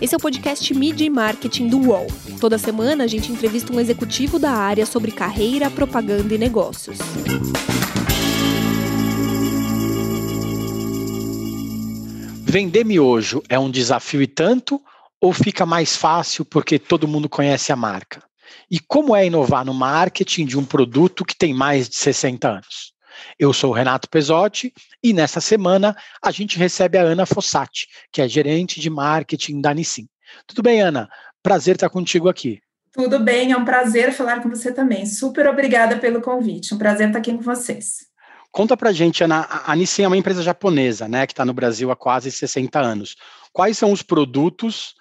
Esse é o podcast Media e Marketing do UOL. Toda semana a gente entrevista um executivo da área sobre carreira, propaganda e negócios. Vender miojo é um desafio e tanto ou fica mais fácil porque todo mundo conhece a marca? E como é inovar no marketing de um produto que tem mais de 60 anos? Eu sou o Renato Pesotti e nessa semana a gente recebe a Ana Fossati, que é gerente de marketing da Nissin. Tudo bem, Ana? Prazer estar contigo aqui. Tudo bem, é um prazer falar com você também. Super obrigada pelo convite. Um prazer estar aqui com vocês. Conta pra gente, Ana, a Nissin é uma empresa japonesa, né, que está no Brasil há quase 60 anos. Quais são os produtos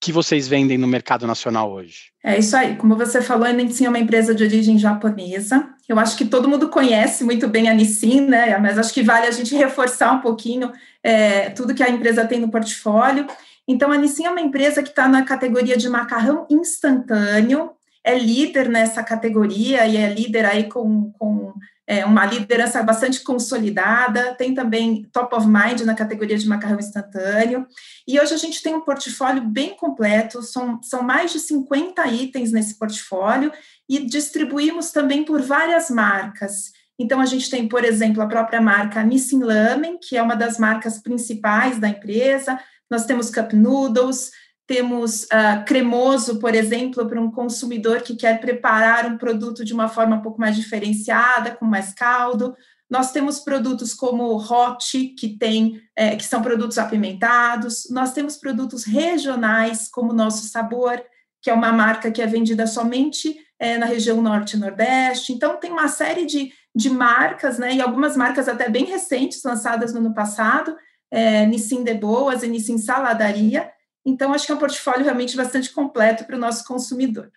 que vocês vendem no mercado nacional hoje? É isso aí. Como você falou, a Nissin é uma empresa de origem japonesa. Eu acho que todo mundo conhece muito bem a Nissin, né? Mas acho que vale a gente reforçar um pouquinho é, tudo que a empresa tem no portfólio. Então, a Nissin é uma empresa que está na categoria de macarrão instantâneo, é líder nessa categoria e é líder aí com, com é, uma liderança bastante consolidada, tem também top of mind na categoria de macarrão instantâneo, e hoje a gente tem um portfólio bem completo, são, são mais de 50 itens nesse portfólio, e distribuímos também por várias marcas. Então, a gente tem, por exemplo, a própria marca Nissin Lamen, que é uma das marcas principais da empresa, nós temos Cup Noodles, temos uh, cremoso, por exemplo, para um consumidor que quer preparar um produto de uma forma um pouco mais diferenciada, com mais caldo. Nós temos produtos como Hot, que tem, é, que são produtos apimentados. Nós temos produtos regionais, como Nosso Sabor, que é uma marca que é vendida somente é, na região norte e nordeste. Então, tem uma série de, de marcas, né, e algumas marcas até bem recentes, lançadas no ano passado, é, Nissin de Boas e Nissin Saladaria, então, acho que é um portfólio realmente bastante completo para o nosso consumidor.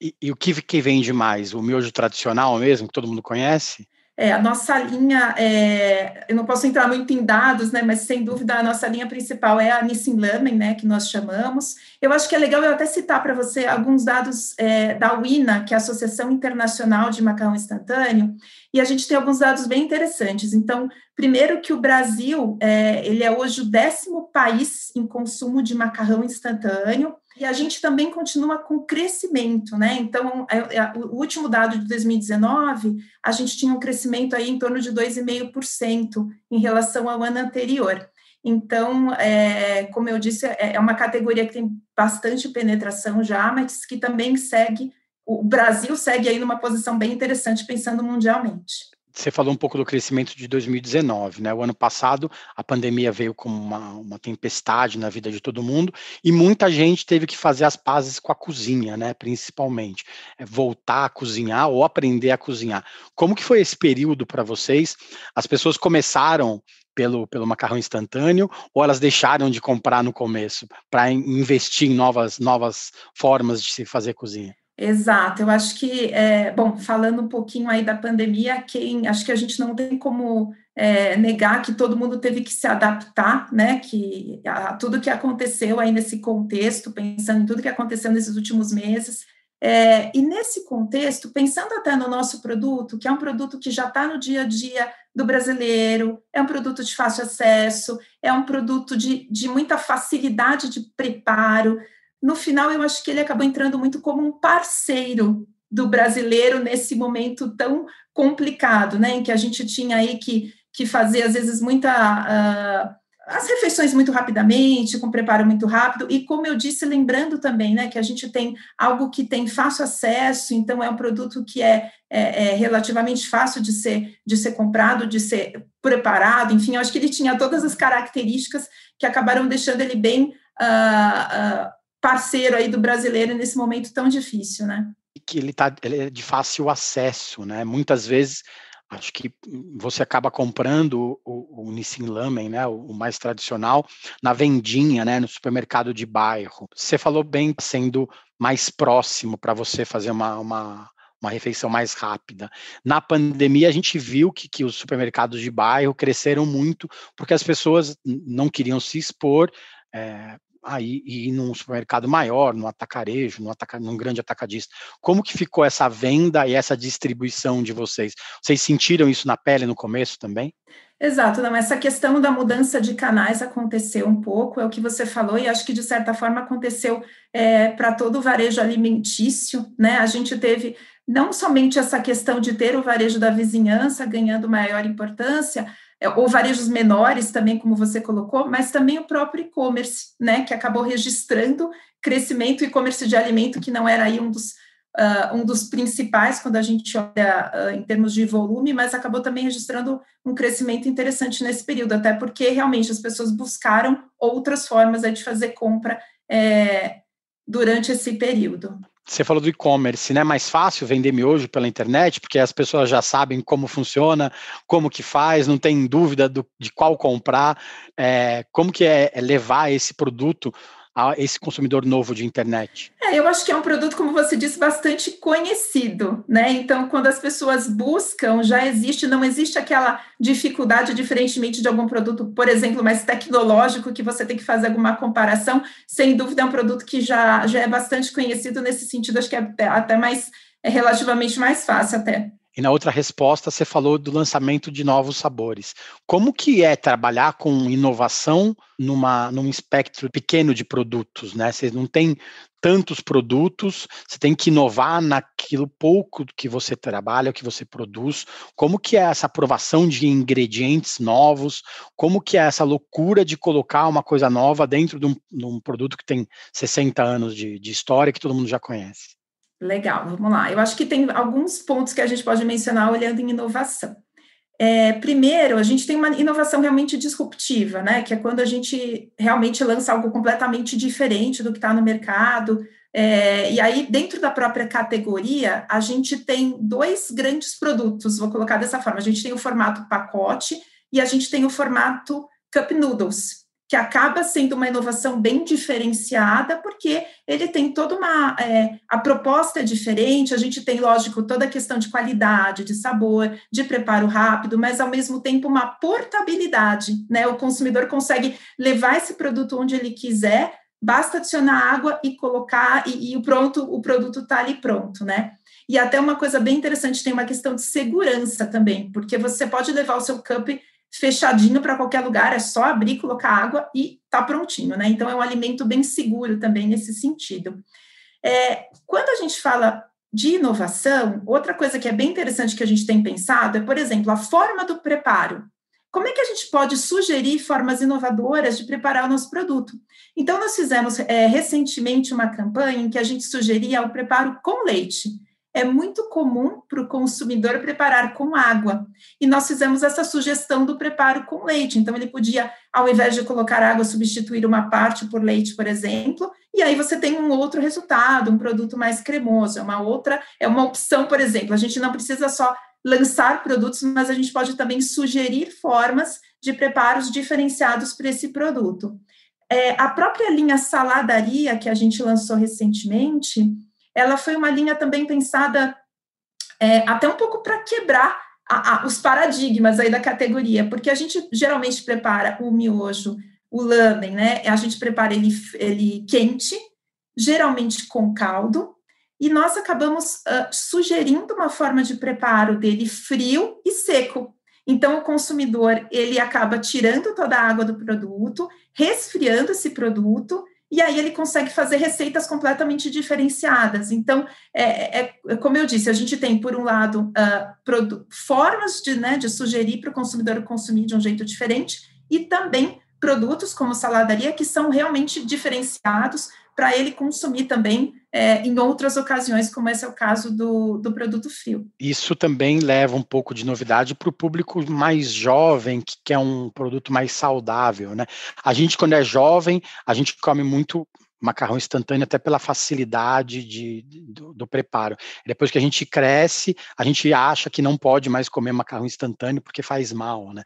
E, e, o que, que vende mais? O miojo tradicional mesmo, que todo mundo conhece? É, a nossa linha, é, eu não posso entrar muito em dados, né, mas sem dúvida a nossa linha principal é a Nissin Lamen, né, que nós chamamos. Eu acho que é legal eu até citar para você alguns dados é, da WINA, que é a Associação Internacional de Macarrão Instantâneo, e a gente tem alguns dados bem interessantes. Então, primeiro que o Brasil, é, ele é hoje o décimo país em consumo de macarrão instantâneo, e a gente também continua com crescimento, né? Então, é, é, o último dado de 2019, a gente tinha um crescimento aí em torno de 2,5% em relação ao ano anterior. Então, é, como eu disse, é, é uma categoria que tem bastante penetração já, mas que também segue, o Brasil segue aí numa posição bem interessante pensando mundialmente. Você falou um pouco do crescimento de 2019, né? O ano passado a pandemia veio como uma, uma tempestade na vida de todo mundo e muita gente teve que fazer as pazes com a cozinha, né? Principalmente é voltar a cozinhar ou aprender a cozinhar. Como que foi esse período para vocês? As pessoas começaram pelo, pelo macarrão instantâneo ou elas deixaram de comprar no começo para investir em novas novas formas de se fazer cozinha? Exato, eu acho que, é, bom, falando um pouquinho aí da pandemia, quem acho que a gente não tem como é, negar que todo mundo teve que se adaptar, né, que a, tudo que aconteceu aí nesse contexto, pensando em tudo que aconteceu nesses últimos meses, é, e nesse contexto, pensando até no nosso produto, que é um produto que já está no dia a dia do brasileiro, é um produto de fácil acesso, é um produto de, de muita facilidade de preparo, no final eu acho que ele acabou entrando muito como um parceiro do brasileiro nesse momento tão complicado, né, em que a gente tinha aí que, que fazer às vezes muita uh, as refeições muito rapidamente, com preparo muito rápido, e como eu disse, lembrando também, né, que a gente tem algo que tem fácil acesso, então é um produto que é, é, é relativamente fácil de ser, de ser comprado, de ser preparado, enfim, eu acho que ele tinha todas as características que acabaram deixando ele bem uh, parceiro aí do brasileiro nesse momento tão difícil, né? Que ele, tá, ele é de fácil acesso, né? Muitas vezes acho que você acaba comprando o, o Nissin Lamen, né, o, mais tradicional, na vendinha, né, no supermercado de bairro. Você falou bem sendo mais próximo para você fazer uma, uma, uma, refeição mais rápida. Na pandemia, a gente viu que, que os supermercados de bairro cresceram muito porque as pessoas não queriam se expor, é, aí ir num supermercado maior, no atacarejo, no ataca, num grande atacadista. Como que ficou essa venda e essa distribuição de vocês? Vocês sentiram isso na pele no começo também? Exato, não, essa questão da mudança de canais aconteceu um pouco, é o que você falou, e acho que de certa forma aconteceu é, para todo o varejo alimentício, né? A gente teve não somente essa questão de ter o varejo da vizinhança ganhando maior importância, é, ou varejos menores também, como você colocou, mas também o próprio e-commerce, né, que acabou registrando crescimento e-commerce de alimento, que não era aí um dos, uh, um dos principais quando a gente olha uh, em termos de volume, mas acabou também registrando um crescimento interessante nesse período, até porque realmente as pessoas buscaram outras formas de fazer compra é, durante esse período. Você falou do e-commerce, né? Mais fácil vender miojo pela internet, porque as pessoas já sabem como funciona, como que faz, não tem dúvida do, de qual comprar. É, como que é, é levar esse produto a esse consumidor novo de internet? É, eu acho que é um produto, como você disse, bastante conhecido, né? Então, quando as pessoas buscam, já existe, não existe aquela dificuldade, diferentemente de algum produto, por exemplo, mais tecnológico, que você tem que fazer alguma comparação. Sem dúvida, é um produto que já, já é bastante conhecido nesse sentido, acho que é até, mais, é relativamente mais fácil até. E na outra resposta você falou do lançamento de novos sabores. Como que é trabalhar com inovação numa, num espectro pequeno de produtos, né? Você não tem tantos produtos, você tem que inovar naquilo pouco que você trabalha, que você produz. Como que é essa aprovação de ingredientes novos? Como que é essa loucura de colocar uma coisa nova dentro de um, de um produto que tem 60 anos de, de história que todo mundo já conhece? Legal, vamos lá. Eu acho que tem alguns pontos que a gente pode mencionar olhando em inovação. É, primeiro, a gente tem uma inovação realmente disruptiva, né? Que é quando a gente realmente lança algo completamente diferente do que está no mercado. É, e aí, dentro da própria categoria, a gente tem dois grandes produtos, vou colocar dessa forma. A gente tem o formato pacote e a gente tem o formato cup noodles que acaba sendo uma inovação bem diferenciada, porque ele tem toda uma. É, a proposta é diferente, a gente tem, lógico, toda a questão de qualidade, de sabor, de preparo rápido, mas ao mesmo tempo uma portabilidade, né? O consumidor consegue levar esse produto onde ele quiser, basta adicionar água e colocar, e, e pronto, o produto está ali pronto, né? E até uma coisa bem interessante, tem uma questão de segurança também, porque você pode levar o seu cup fechadinho para qualquer lugar, é só abrir, colocar água e tá prontinho, né? Então é um alimento bem seguro também nesse sentido. É, quando a gente fala de inovação, outra coisa que é bem interessante que a gente tem pensado é, por exemplo, a forma do preparo. Como é que a gente pode sugerir formas inovadoras de preparar o nosso produto? Então, nós fizemos é, recentemente uma campanha em que a gente sugeria o preparo com leite é muito comum para o consumidor preparar com água. E nós fizemos essa sugestão do preparo com leite. Então, ele podia, ao invés de colocar água, substituir uma parte por leite, por exemplo, e aí você tem um outro resultado, um produto mais cremoso. É uma outra, é uma opção, por exemplo. A gente não precisa só lançar produtos, mas a gente pode também sugerir formas de preparos diferenciados para esse produto. É, a própria linha saladaria que a gente lançou recentemente ela foi uma linha também pensada é, até um pouco para quebrar a, a, os paradigmas aí da categoria, porque a gente geralmente prepara o miojo, o lamen, né? A gente prepara ele, ele quente, geralmente com caldo, e nós acabamos uh, sugerindo uma forma de preparo dele frio e seco. Então, o consumidor ele acaba tirando toda a água do produto, resfriando esse produto e aí ele consegue fazer receitas completamente diferenciadas. Então, é, é, é como eu disse, a gente tem, por um lado, uh, formas de, né, de sugerir para o consumidor consumir de um jeito diferente, e também produtos como saladaria que são realmente diferenciados para ele consumir também é, em outras ocasiões, como esse é o caso do, do produto frio. Isso também leva um pouco de novidade para o público mais jovem, que quer um produto mais saudável, né? A gente, quando é jovem, a gente come muito macarrão instantâneo até pela facilidade de, do, do, preparo. Depois que a gente cresce, a gente acha que não pode mais comer macarrão instantâneo porque faz mal, né?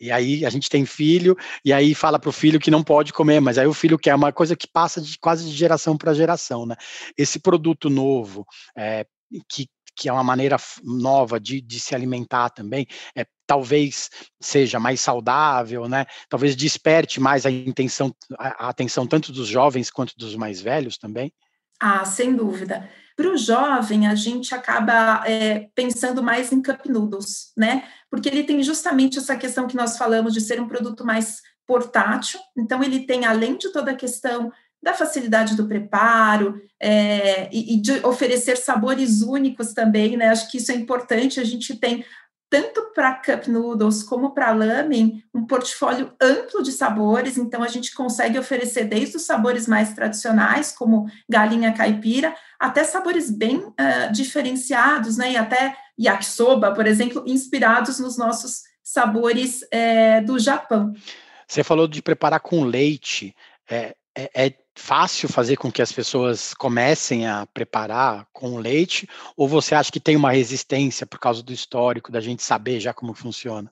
E aí a gente tem filho e aí fala para o filho que não pode comer, mas aí o filho quer uma coisa que passa de quase de geração para geração, né? Esse produto novo é, que que é uma maneira nova de, de se alimentar também, é, talvez seja mais saudável, né? Talvez desperte mais a intenção, a, a atenção tanto dos jovens quanto dos mais velhos também. Ah, sem dúvida. Para o jovem, a gente acaba é, pensando mais em cup noodles, né? Porque ele tem justamente essa questão que nós falamos de ser um produto mais portátil. Então, ele tem, além de toda a questão da facilidade do preparo é, e, e, de oferecer sabores únicos também, né? Acho que isso é importante. A gente tem tanto para cup noodles como para lamen um portfólio amplo de sabores. Então a gente consegue oferecer desde os sabores mais tradicionais, como galinha caipira, até sabores bem uh, diferenciados, né? E até yakisoba, por exemplo, inspirados nos nossos sabores é, do Japão. Você falou de preparar com leite. É, é, é, fácil fazer com que as pessoas comecem a preparar com leite? Ou você acha que tem uma resistência por causa do histórico, da gente saber já como funciona?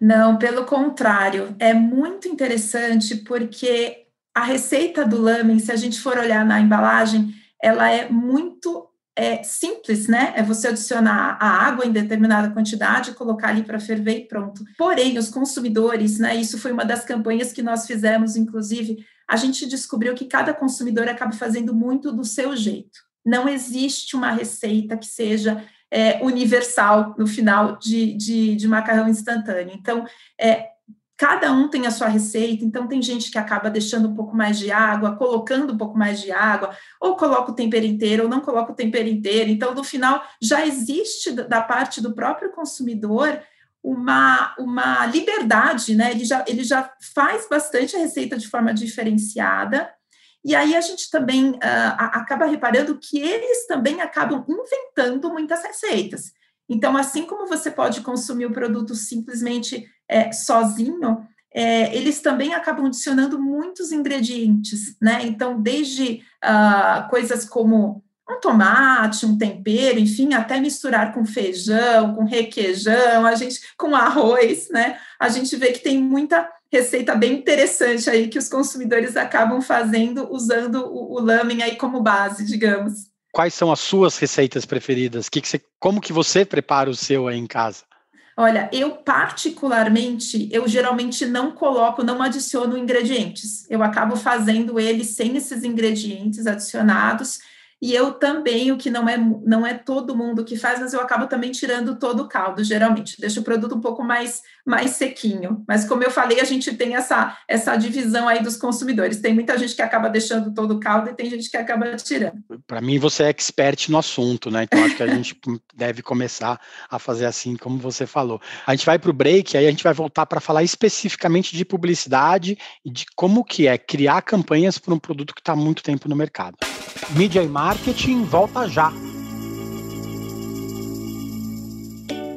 Não, pelo contrário, é muito interessante porque a receita do lamen, se a gente for olhar na embalagem, ela é muito é, simples, né? É você adicionar a água em determinada quantidade, colocar ali para ferver e pronto. Porém, os consumidores, né? Isso foi uma das campanhas que nós fizemos, inclusive, a gente descobriu que cada consumidor acaba fazendo muito do seu jeito. Não existe uma receita que seja é, universal no final de, de, de, macarrão instantâneo. Então, é, cada um tem a sua receita, então tem gente que acaba deixando um pouco mais de água, colocando um pouco mais de água, ou coloca o tempero inteiro, ou não coloca o tempero inteiro. Então, no final, já existe da parte do próprio consumidor uma, uma liberdade, né? Ele já, ele já faz bastante a receita de forma diferenciada. E aí a gente também uh, acaba reparando que eles também acabam inventando muitas receitas. Então, assim como você pode consumir o produto simplesmente é, sozinho, é, eles também acabam adicionando muitos ingredientes, né? Então, desde uh, coisas como um tomate, um tempero, enfim, até misturar com feijão, com requeijão, a gente com arroz, né? A gente vê que tem muita receita bem interessante aí que os consumidores acabam fazendo usando o, o lamen aí como base, digamos. Quais são as suas receitas preferidas? Que que você, como que você prepara o seu aí em casa? Olha, eu particularmente, eu geralmente não coloco, não adiciono ingredientes. Eu acabo fazendo ele sem esses ingredientes adicionados e eu também, o que não é, não é todo mundo que faz, mas eu acabo também tirando todo o caldo, geralmente. Deixo o produto um pouco mais, mais sequinho. Mas como eu falei, a gente tem essa, essa divisão aí dos consumidores. Tem muita gente que acaba deixando todo o caldo e tem gente que acaba tirando. Para mim, você é expert no assunto, né? Então acho que a gente deve começar a fazer assim como você falou. A gente vai para o break, aí a gente vai voltar para falar especificamente de publicidade e de como que é criar campanhas para um produto que está há muito tempo no mercado. Mídia e marketing volta já.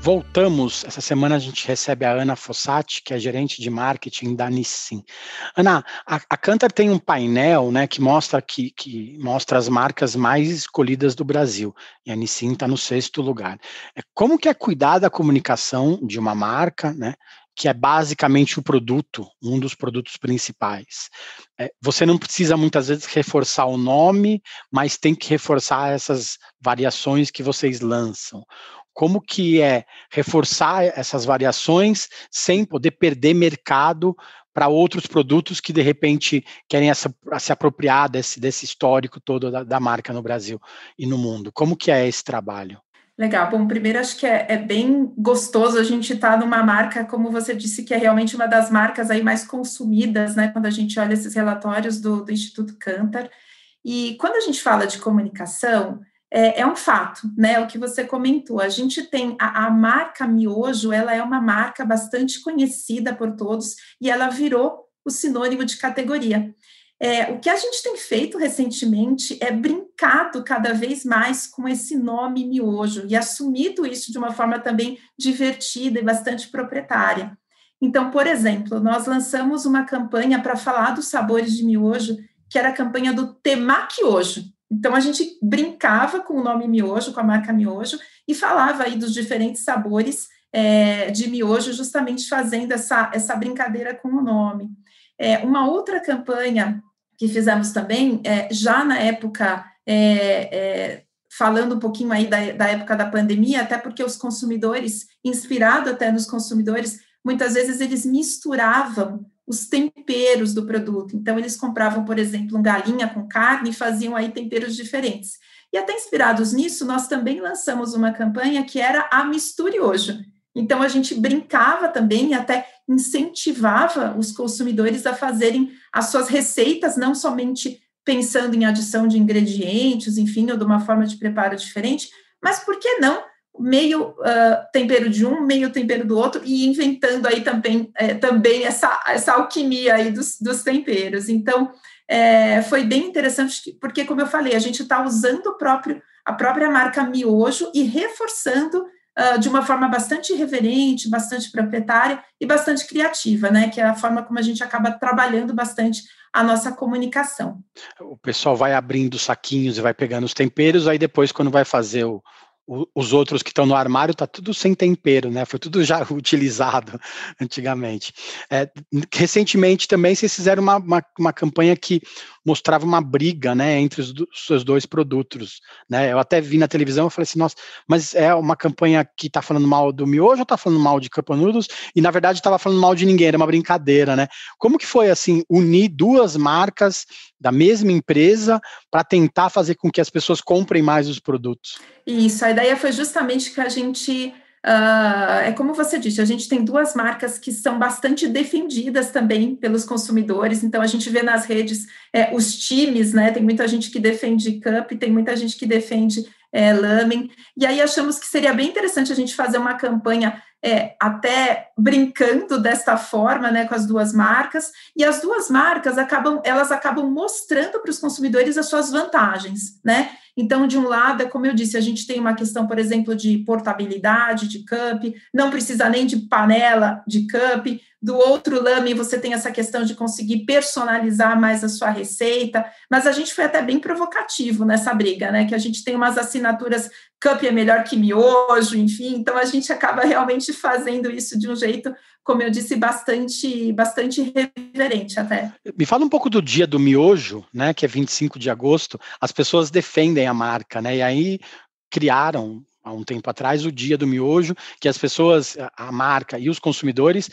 Voltamos, essa semana a gente recebe a Ana Fossati, que é gerente de marketing da Nissin. Ana, a, a Cantar tem um painel né, que, mostra que, que mostra as marcas mais escolhidas do Brasil, e a Nissin está no sexto lugar. É, como que é cuidar da comunicação de uma marca, né, que é basicamente o produto, um dos produtos principais. É, você não precisa muitas vezes reforçar o nome, mas tem que reforçar essas variações que vocês lançam. Como que é reforçar essas variações sem poder perder mercado para outros produtos que de repente querem essa, se apropriar desse, desse histórico todo da, da marca no Brasil e no mundo? Como que é esse trabalho? Legal. Bom, primeiro acho que é, é bem gostoso a gente estar tá numa marca, como você disse, que é realmente uma das marcas aí mais consumidas, né? Quando a gente olha esses relatórios do, do Instituto Cantar. E quando a gente fala de comunicação, é, é, um fato, né? O que você comentou. A gente tem a, a, marca Miojo, ela é uma marca bastante conhecida por todos e ela virou o sinônimo de categoria. É, o que a gente tem feito recentemente é brincado cada vez mais com esse nome miojo e assumido isso de uma forma também divertida e bastante proprietária. Então, por exemplo, nós lançamos uma campanha para falar dos sabores de miojo, que era a campanha do Temaki Hoje. Então, a gente brincava com o nome miojo, com a marca miojo, e falava aí dos diferentes sabores é, de miojo, justamente fazendo essa, essa brincadeira com o nome. É, uma outra campanha que fizemos também, é, já na época, falando um pouquinho aí da, da época da pandemia, até porque os consumidores, inspirado até nos consumidores, muitas vezes eles misturavam os temperos do produto. Então, eles compravam, por exemplo, um galinha com carne e faziam aí temperos diferentes. E até inspirados nisso, nós também lançamos uma campanha que era a Misture Hoje. Então, a gente brincava também e até incentivava os consumidores a fazerem as suas receitas, não somente pensando em adição de ingredientes, enfim, ou de uma forma de preparo diferente, mas por que não meio uh, tempero de um, meio tempero do outro, e inventando aí também, é, também essa, essa alquimia aí dos, dos temperos. Então, é, foi bem interessante, porque, como eu falei, a gente está usando o próprio, a própria marca miojo e reforçando uh, de uma forma bastante reverente, bastante proprietária e bastante criativa, né? Que é a forma como a gente acaba trabalhando bastante a nossa comunicação. O pessoal vai abrindo saquinhos e vai pegando os temperos, aí depois, quando vai fazer o, os outros que estão no armário tá tudo sem tempero, né? Foi tudo já utilizado antigamente. É, recentemente também vocês fizeram uma, uma, uma, campanha que mostrava uma briga, né, entre os, seus dois produtos, né? Eu até vi na televisão e falei assim, nossa, mas é uma campanha que está falando mal do miojo ou está falando mal de Cup Noodles? E na verdade estava falando mal de ninguém, era uma brincadeira, né? Como que foi assim unir duas marcas da mesma empresa para tentar fazer com que as pessoas comprem mais os produtos? Isso, a ideia foi justamente que a gente Uh, é como você disse, a gente tem duas marcas que são bastante defendidas também pelos consumidores, então a gente vê nas redes é, os times, né? Tem muita gente que defende Cup, tem muita gente que defende é, Lamen, e aí achamos que seria bem interessante a gente fazer uma campanha é, até brincando desta forma, né, com as duas marcas, e as duas marcas acabam, elas acabam mostrando para os consumidores as suas vantagens, né? Então, de um lado, é como eu disse, a gente tem uma questão, por exemplo, de portabilidade de cup, não precisa nem de panela de cup. Do outro lame, você tem essa questão de conseguir personalizar mais a sua receita. Mas a gente foi até bem provocativo nessa briga, né? Que a gente tem umas assinaturas cup é melhor que miojo, enfim. Então, a gente acaba realmente fazendo isso de um jeito como eu disse, bastante, bastante reverente até. Me fala um pouco do dia do miojo, né, que é 25 de agosto. As pessoas defendem a marca, né, e aí criaram há um tempo atrás o dia do miojo, que as pessoas, a marca e os consumidores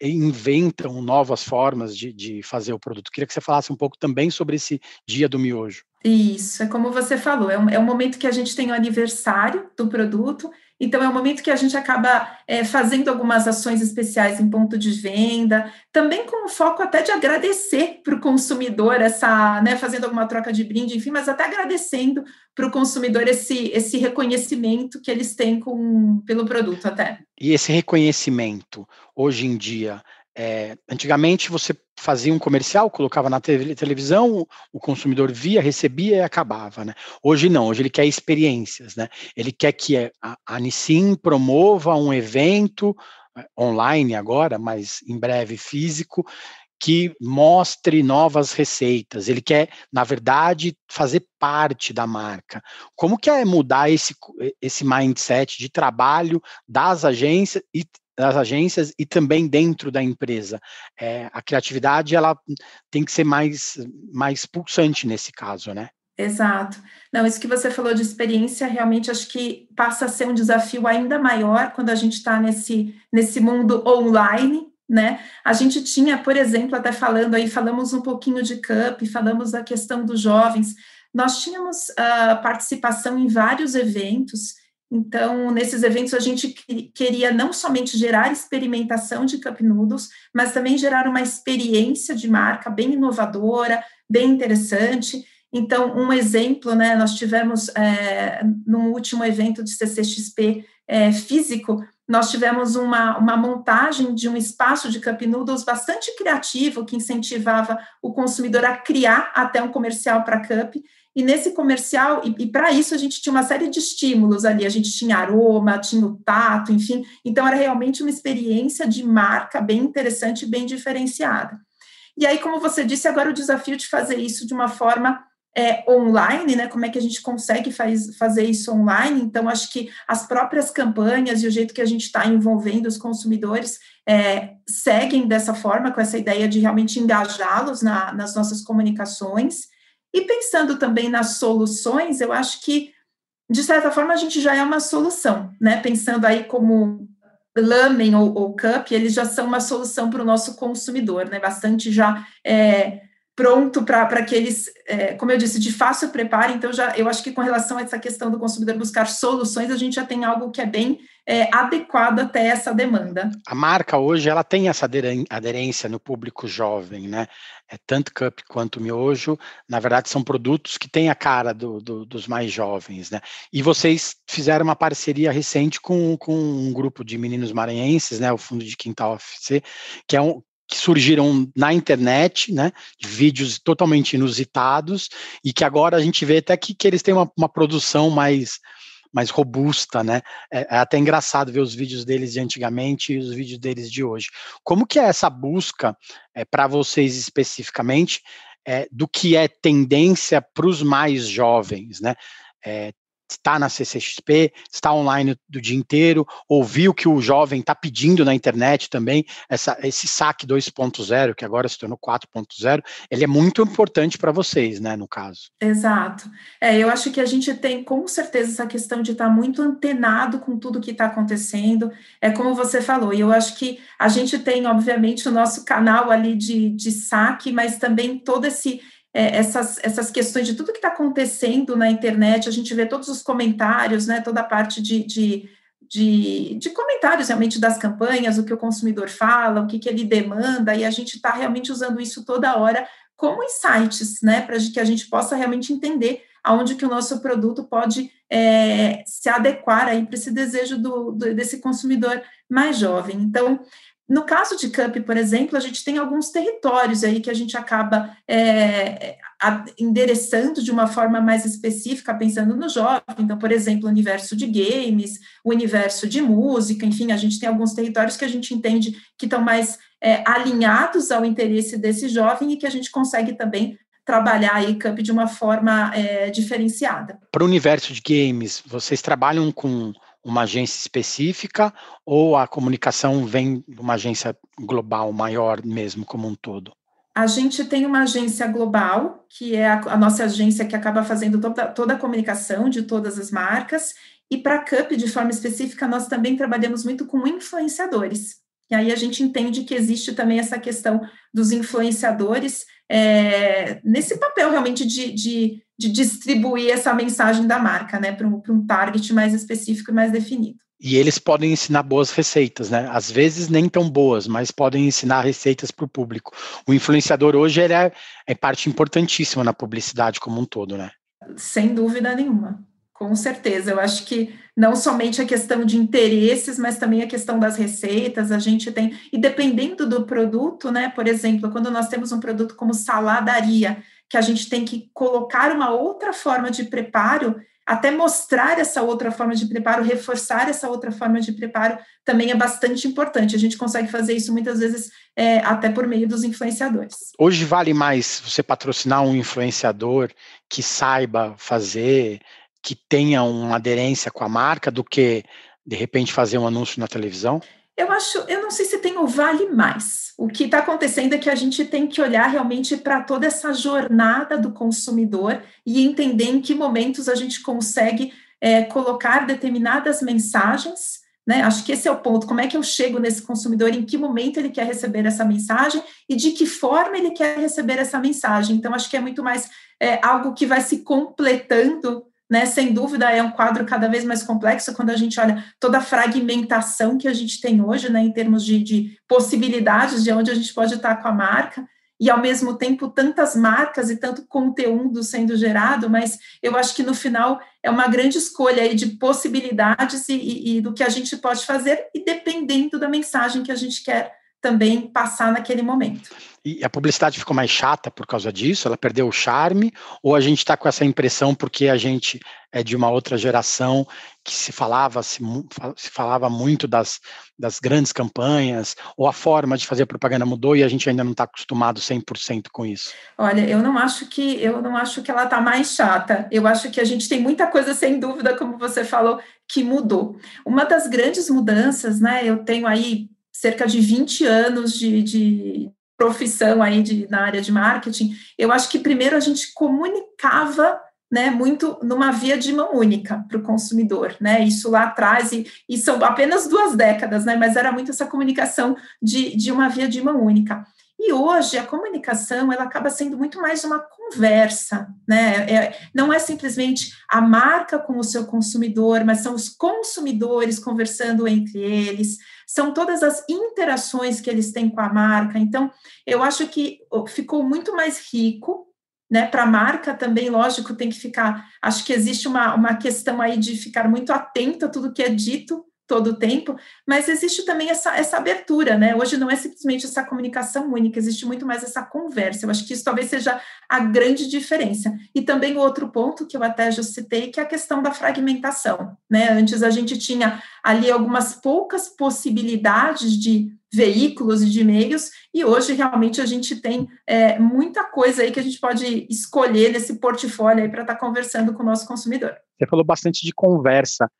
inventam novas formas de, de fazer o produto. Queria que você falasse um pouco também sobre esse dia do miojo. Isso, é como você falou, é um, é um momento que a gente tem o aniversário do produto então, é um momento que a gente acaba é, fazendo algumas ações especiais em ponto de venda, também com o foco até de agradecer para o consumidor essa, né, fazendo alguma troca de brinde, enfim, mas até agradecendo para o consumidor esse, esse reconhecimento que eles têm com, pelo produto até. E esse reconhecimento, hoje em dia, é, antigamente você fazia um comercial, colocava na televisão, o consumidor via, recebia e acabava, né? Hoje não, hoje ele quer experiências, né? Ele quer que a, a promova um evento é, online agora, mas em breve físico, que mostre novas receitas. Ele quer, na verdade, fazer parte da marca. Como que é mudar esse, esse mindset de trabalho das agências e das agências e também dentro da empresa. É, a criatividade ela tem que ser mais, mais pulsante nesse caso, né? Exato. Não, isso que você falou de experiência, realmente acho que passa a ser um desafio ainda maior quando a gente está nesse, nesse mundo online, né? A gente tinha, por exemplo, até falando aí, falamos um pouquinho de CUP, falamos da questão dos jovens, nós tínhamos uh, participação em vários eventos, então, nesses eventos, a gente queria não somente gerar experimentação de Cup Noodles, mas também gerar uma experiência de marca bem inovadora, bem interessante. Então, um exemplo, né, nós tivemos é, no último evento de CCXP é, físico, nós tivemos uma, uma montagem de um espaço de Cup Noodles bastante criativo, que incentivava o consumidor a criar até um comercial para Cup. E nesse comercial, e, e para isso a gente tinha uma série de estímulos ali, a gente tinha aroma, tinha o tato, enfim. Então era realmente uma experiência de marca bem interessante bem diferenciada. E aí, como você disse, agora o desafio de fazer isso de uma forma é, online, né? Como é que a gente consegue faz, fazer isso online? Então, acho que as próprias campanhas e o jeito que a gente está envolvendo os consumidores é, seguem dessa forma, com essa ideia de realmente engajá-los na, nas nossas comunicações. E pensando também nas soluções, eu acho que, de certa forma, a gente já é uma solução, né? Pensando aí como Lamen ou, ou Cup, eles já são uma solução para o nosso consumidor, né? Bastante já. É, pronto para que eles, é, como eu disse, de fácil preparo. Então, já, eu acho que com relação a essa questão do consumidor buscar soluções, a gente já tem algo que é bem é, adequado até essa demanda. A marca hoje ela tem essa aderência no público jovem, né? É tanto cup quanto miojo, na verdade, são produtos que têm a cara do, do, dos mais jovens, né? E vocês fizeram uma parceria recente com, com um grupo de meninos maranhenses, né? O Fundo de Quintal FC, que é um, que surgiram na internet, né, vídeos totalmente inusitados, e que agora a gente vê até que, que eles têm uma, uma produção mais, mais robusta, né? É, é, até engraçado ver os vídeos deles de antigamente e os vídeos deles de hoje. Como que é essa busca é, para vocês especificamente é, do que é tendência para os mais jovens, né? É, está na CCXP, está online do dia inteiro, ouviu que o jovem está pedindo na internet também, essa, esse saque 2.0, que agora se tornou 4.0, ele é muito importante para vocês, né, no caso. Exato. É, eu acho que a gente tem com certeza essa questão de estar tá muito antenado com tudo que está acontecendo, é como você falou, e eu acho que a gente tem, obviamente, o nosso canal ali de, de saque, mas também todo esse é, essas, essas questões de tudo que está acontecendo na internet, a gente vê todos os comentários, né, toda a parte de, de, de, de comentários realmente das campanhas, o que o consumidor fala, o que, que ele demanda, e a gente está realmente usando isso toda hora como insights, né, para que a gente possa realmente entender aonde que o nosso produto pode é, se adequar aí para esse desejo do, do, desse consumidor mais jovem. Então, no caso de Cup, por exemplo, a gente tem alguns territórios aí que a gente acaba é, endereçando de uma forma mais específica, pensando no jovem. Então, por exemplo, o universo de games, o universo de música, enfim, a gente tem alguns territórios que a gente entende que estão mais é, alinhados ao interesse desse jovem e que a gente consegue também trabalhar aí Cup de uma forma é, diferenciada. Para o universo de games, vocês trabalham com uma agência específica ou a comunicação vem de uma agência global maior mesmo como um todo? A gente tem uma agência global, que é a, a nossa agência que acaba fazendo toda, toda a comunicação de todas as marcas, e para a Cup, de forma específica, nós também trabalhamos muito com influenciadores. E aí a gente entende que existe também essa questão dos influenciadores é, nesse papel realmente de, de de distribuir essa mensagem da marca, né, para um, um target mais específico e mais definido. E eles podem ensinar boas receitas, né? Às vezes nem tão boas, mas podem ensinar receitas para o público. O influenciador hoje ele é, é parte importantíssima na publicidade como um todo, né? Sem dúvida nenhuma. Com certeza, eu acho que não somente a questão de interesses, mas também a questão das receitas, a gente tem, e dependendo do produto, né, por exemplo, quando nós temos um produto como saladaria, que a gente tem que colocar uma outra forma de preparo, até mostrar essa outra forma de preparo, reforçar essa outra forma de preparo, também é bastante importante. A gente consegue fazer isso muitas vezes é, até por meio dos influenciadores. Hoje vale mais você patrocinar um influenciador que saiba fazer, que tenha uma aderência com a marca, do que de repente fazer um anúncio na televisão? Eu acho, eu não sei se tem o vale mais. O que está acontecendo é que a gente tem que olhar realmente para toda essa jornada do consumidor e entender em que momentos a gente consegue é, colocar determinadas mensagens. Né? Acho que esse é o ponto. Como é que eu chego nesse consumidor? Em que momento ele quer receber essa mensagem e de que forma ele quer receber essa mensagem? Então, acho que é muito mais é, algo que vai se completando né? Sem dúvida é um quadro cada vez mais complexo quando a gente olha toda a fragmentação que a gente tem hoje, né, em termos de, de possibilidades de onde a gente pode estar com a marca. e ao mesmo tempo tantas marcas e tanto conteúdo sendo gerado, mas eu acho que no final é uma grande escolha aí de possibilidades e, e, e do que a gente pode fazer, e dependendo da mensagem que a gente quer também passar naquele momento. E a publicidade ficou mais chata por causa disso? Ela perdeu o charme? Ou a gente está com essa impressão porque a gente é de uma outra geração que se falava, se, se falava muito das, das grandes campanhas, ou a forma de fazer propaganda mudou e a gente ainda não está acostumado 100% com isso? Olha, eu não acho que eu não acho que ela está mais chata. Eu acho que a gente tem muita coisa sem dúvida, como você falou, que mudou. Uma das grandes mudanças, né? Eu tenho aí cerca de 20 anos de, de profissão aí de, na área de marketing, eu acho que primeiro a gente comunicava né, muito numa via de mão única para o consumidor, né? Isso lá atrás, e, e, são apenas duas décadas, né? Mas era muito essa comunicação de, de uma via de mão única. E hoje a comunicação ela acaba sendo muito mais uma conversa, né? É, não é simplesmente a marca com o seu consumidor, mas são os consumidores conversando entre eles, são todas as interações que eles têm com a marca. Então, eu acho que ficou muito mais rico, né? Para a marca também, lógico, tem que ficar. Acho que existe uma, uma questão aí de ficar muito atento a tudo que é dito todo o tempo, mas existe também essa, essa abertura, né? Hoje não é simplesmente essa comunicação única, existe muito mais essa conversa. Eu acho que isso talvez seja a grande diferença. E também outro ponto que eu até já citei, que é a questão da fragmentação, né? Antes a gente tinha ali algumas poucas possibilidades de veículos e de meios, e hoje realmente a gente tem é, muita coisa aí que a gente pode escolher nesse portfólio aí para estar tá conversando com o nosso consumidor. Você falou bastante de conversa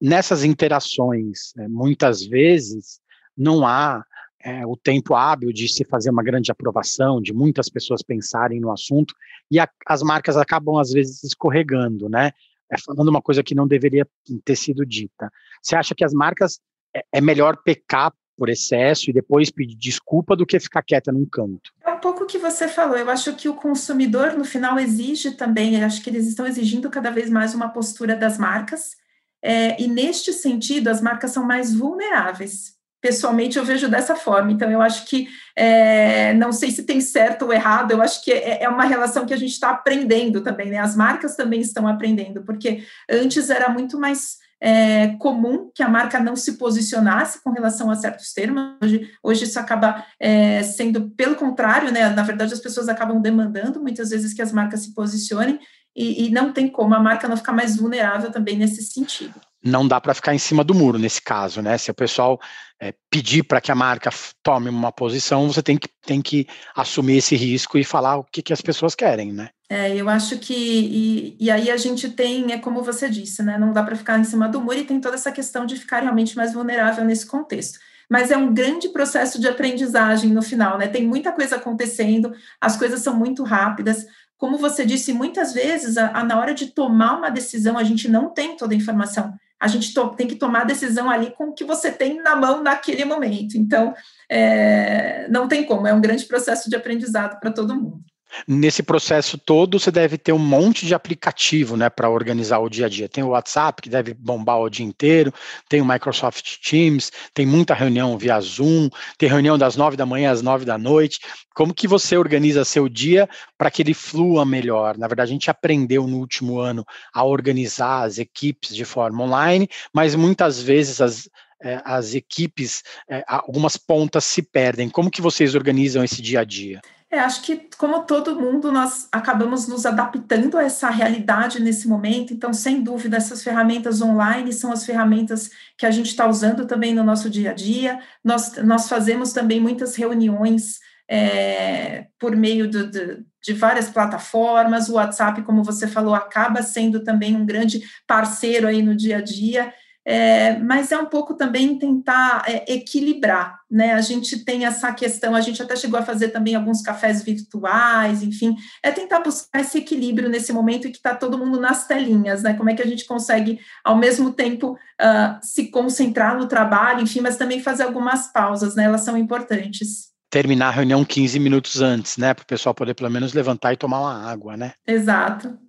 nessas interações, né, muitas vezes não há é, o tempo hábil de se fazer uma grande aprovação, de muitas pessoas pensarem no assunto, e a, as marcas acabam, às vezes, escorregando, né? É, falando uma coisa que não deveria ter sido dita. Você acha que as marcas é, é melhor pecar por excesso e depois pedir desculpa do que ficar quieta num canto? É um pouco o que você falou. Eu acho que o consumidor, no final, exige também, acho que eles estão exigindo cada vez mais uma postura das marcas é, e neste sentido, as marcas são mais vulneráveis. Pessoalmente, eu vejo dessa forma. Então, eu acho que, é, não sei se tem certo ou errado, eu acho que é, é uma relação que a gente está aprendendo também, né? As marcas também estão aprendendo, porque antes era muito mais é, comum que a marca não se posicionasse com relação a certos termos. Hoje, hoje isso acaba é, sendo pelo contrário, né? Na verdade, as pessoas acabam demandando muitas vezes que as marcas se posicionem e, e não tem como a marca não ficar mais vulnerável também nesse sentido não dá para ficar em cima do muro nesse caso, né? Se o pessoal é, pedir para que a marca tome uma posição, você tem que, tem que assumir esse risco e falar o que, que as pessoas querem, né? É, eu acho que e, e aí a gente tem, é como você disse, né? Não dá para ficar em cima do muro e tem toda essa questão de ficar realmente mais vulnerável nesse contexto. Mas é um grande processo de aprendizagem no final, né? Tem muita coisa acontecendo, as coisas são muito rápidas como você disse, muitas vezes, a, a, na hora de tomar uma decisão, a gente não tem toda a informação. A gente to, tem que tomar a decisão ali com o que você tem na mão naquele momento. Então, é, não tem como, é um grande processo de aprendizado para todo mundo. Nesse processo todo, você deve ter um monte de aplicativo né, para organizar o dia a dia. Tem o WhatsApp, que deve bombar o dia inteiro, tem o Microsoft Teams, tem muita reunião via Zoom, tem reunião das nove da manhã às nove da noite. Como que você organiza seu dia para que ele flua melhor? Na verdade, a gente aprendeu no último ano a organizar as equipes de forma online, mas muitas vezes as, é, as equipes, é, algumas pontas se perdem. Como que vocês organizam esse dia a dia? É, acho que, como todo mundo, nós acabamos nos adaptando a essa realidade nesse momento. Então, sem dúvida, essas ferramentas online são as ferramentas que a gente está usando também no nosso dia a dia. Nós, nós fazemos também muitas reuniões é, por meio do, do, de várias plataformas. O WhatsApp, como você falou, acaba sendo também um grande parceiro aí no dia a dia é, mas é um pouco também tentar é, equilibrar, né? A gente tem essa questão, a gente até chegou a fazer também alguns cafés virtuais, enfim, é tentar buscar esse equilíbrio nesse momento em que está todo mundo nas telinhas, né? Como é que a gente consegue, ao mesmo tempo, uh, se concentrar no trabalho, enfim, mas também fazer algumas pausas, né? Elas são importantes terminar a reunião 15 minutos antes, né? Para o pessoal poder pelo menos levantar e tomar uma água, né? Exato.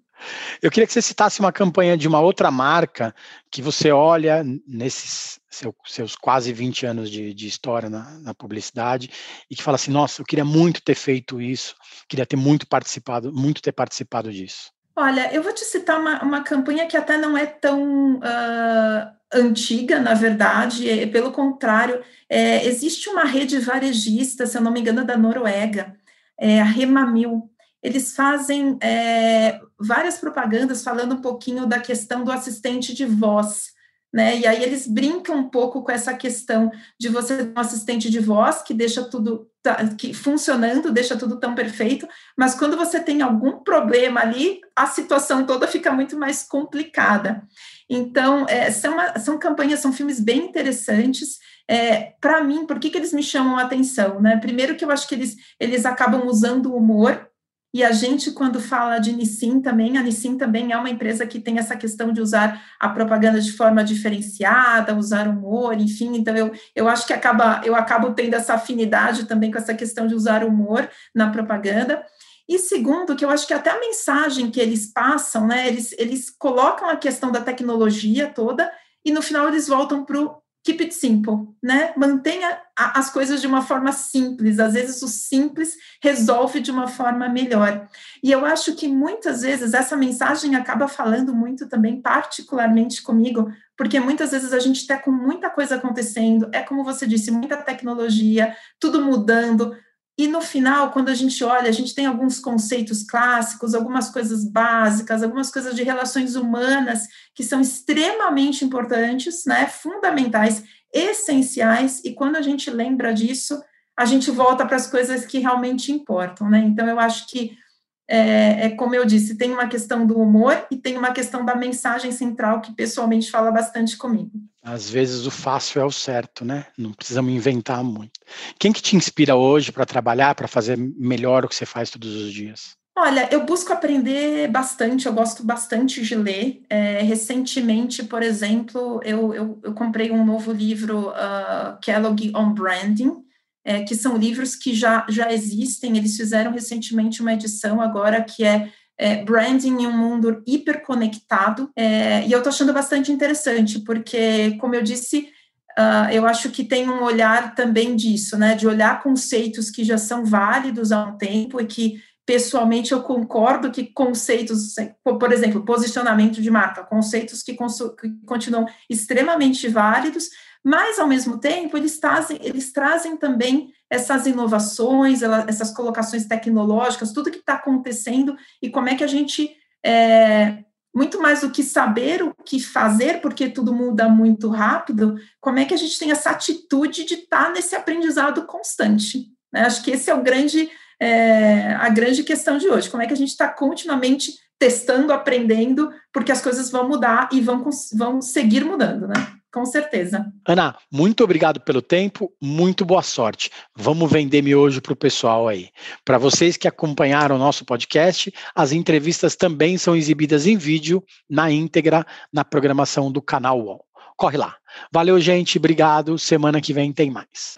Eu queria que você citasse uma campanha de uma outra marca que você olha nesses seu, seus quase 20 anos de, de história na, na, publicidade e que fala assim, nossa, eu queria muito ter feito isso, queria ter muito participado, muito ter participado disso. Olha, eu vou te citar uma, uma campanha que até não é tão uh, antiga, na verdade, é, pelo contrário, é, existe uma rede varejista, se eu não me engano, da Noruega, é, a Remamil, eles fazem é, várias propagandas falando um pouquinho da questão do assistente de voz, né? E aí eles brincam um pouco com essa questão de você ter um assistente de voz que deixa tudo que funcionando, deixa tudo tão perfeito, mas quando você tem algum problema ali, a situação toda fica muito mais complicada. Então, é, são, uma, são campanhas, são filmes bem interessantes. É, para mim, por que, que eles me chamam a atenção? Né? Primeiro que eu acho que eles, eles acabam usando o humor e a gente, quando fala de Nissin também, a Nissin também é uma empresa que tem essa questão de usar a propaganda de forma diferenciada, usar humor, enfim, então eu, eu acho que acaba, eu acabo tendo essa afinidade também com essa questão de usar humor na propaganda. E segundo, que eu acho que até a mensagem que eles passam, né, eles, eles colocam a questão da tecnologia toda e no final eles voltam para o keep it simple, né? Mantenha as coisas de uma forma simples. Às vezes o simples resolve de uma forma melhor. E eu acho que muitas vezes essa mensagem acaba falando muito também, particularmente comigo, porque muitas vezes a gente está com muita coisa acontecendo, é como você disse, muita tecnologia, tudo mudando, e no final, quando a gente olha, a gente tem alguns conceitos clássicos, algumas coisas básicas, algumas coisas de relações humanas que são extremamente importantes, né, fundamentais, essenciais, e quando a gente lembra disso, a gente volta para as coisas que realmente importam, né? Então eu acho que é, é, como eu disse, tem uma questão do humor e tem uma questão da mensagem central que pessoalmente fala bastante comigo. Às vezes o fácil é o certo, né? Não precisamos inventar muito. Quem que te inspira hoje para trabalhar, para fazer melhor o que você faz todos os dias? Olha, eu busco aprender bastante, eu gosto bastante de ler. É, recentemente, por exemplo, eu, eu, eu, comprei um novo livro, uh, Kellogg on Branding, é, que são livros que já, já existem, eles fizeram recentemente uma edição agora que é, é Branding em um mundo hiperconectado, é, e eu estou achando bastante interessante, porque, como eu disse, uh, eu acho que tem um olhar também disso, né, de olhar conceitos que já são válidos há um tempo e que pessoalmente eu concordo que conceitos, por exemplo, posicionamento de marca, conceitos que, que continuam extremamente válidos, mas ao mesmo tempo eles trazem, eles trazem também essas inovações, essas colocações tecnológicas, tudo que está acontecendo e como é que a gente é, muito mais do que saber o que fazer, porque tudo muda muito rápido, como é que a gente tem essa atitude de estar tá nesse aprendizado constante. Né? Acho que esse é o grande, é, a grande questão de hoje. Como é que a gente está continuamente testando, aprendendo, porque as coisas vão mudar e vão, vão seguir mudando, né? com certeza. Ana, muito obrigado pelo tempo, muito boa sorte. Vamos vender miojo para o pessoal aí. Para vocês que acompanharam o nosso podcast, as entrevistas também são exibidas em vídeo, na íntegra, na programação do canal UOL. Corre lá. Valeu, gente. Obrigado. Semana que vem tem mais.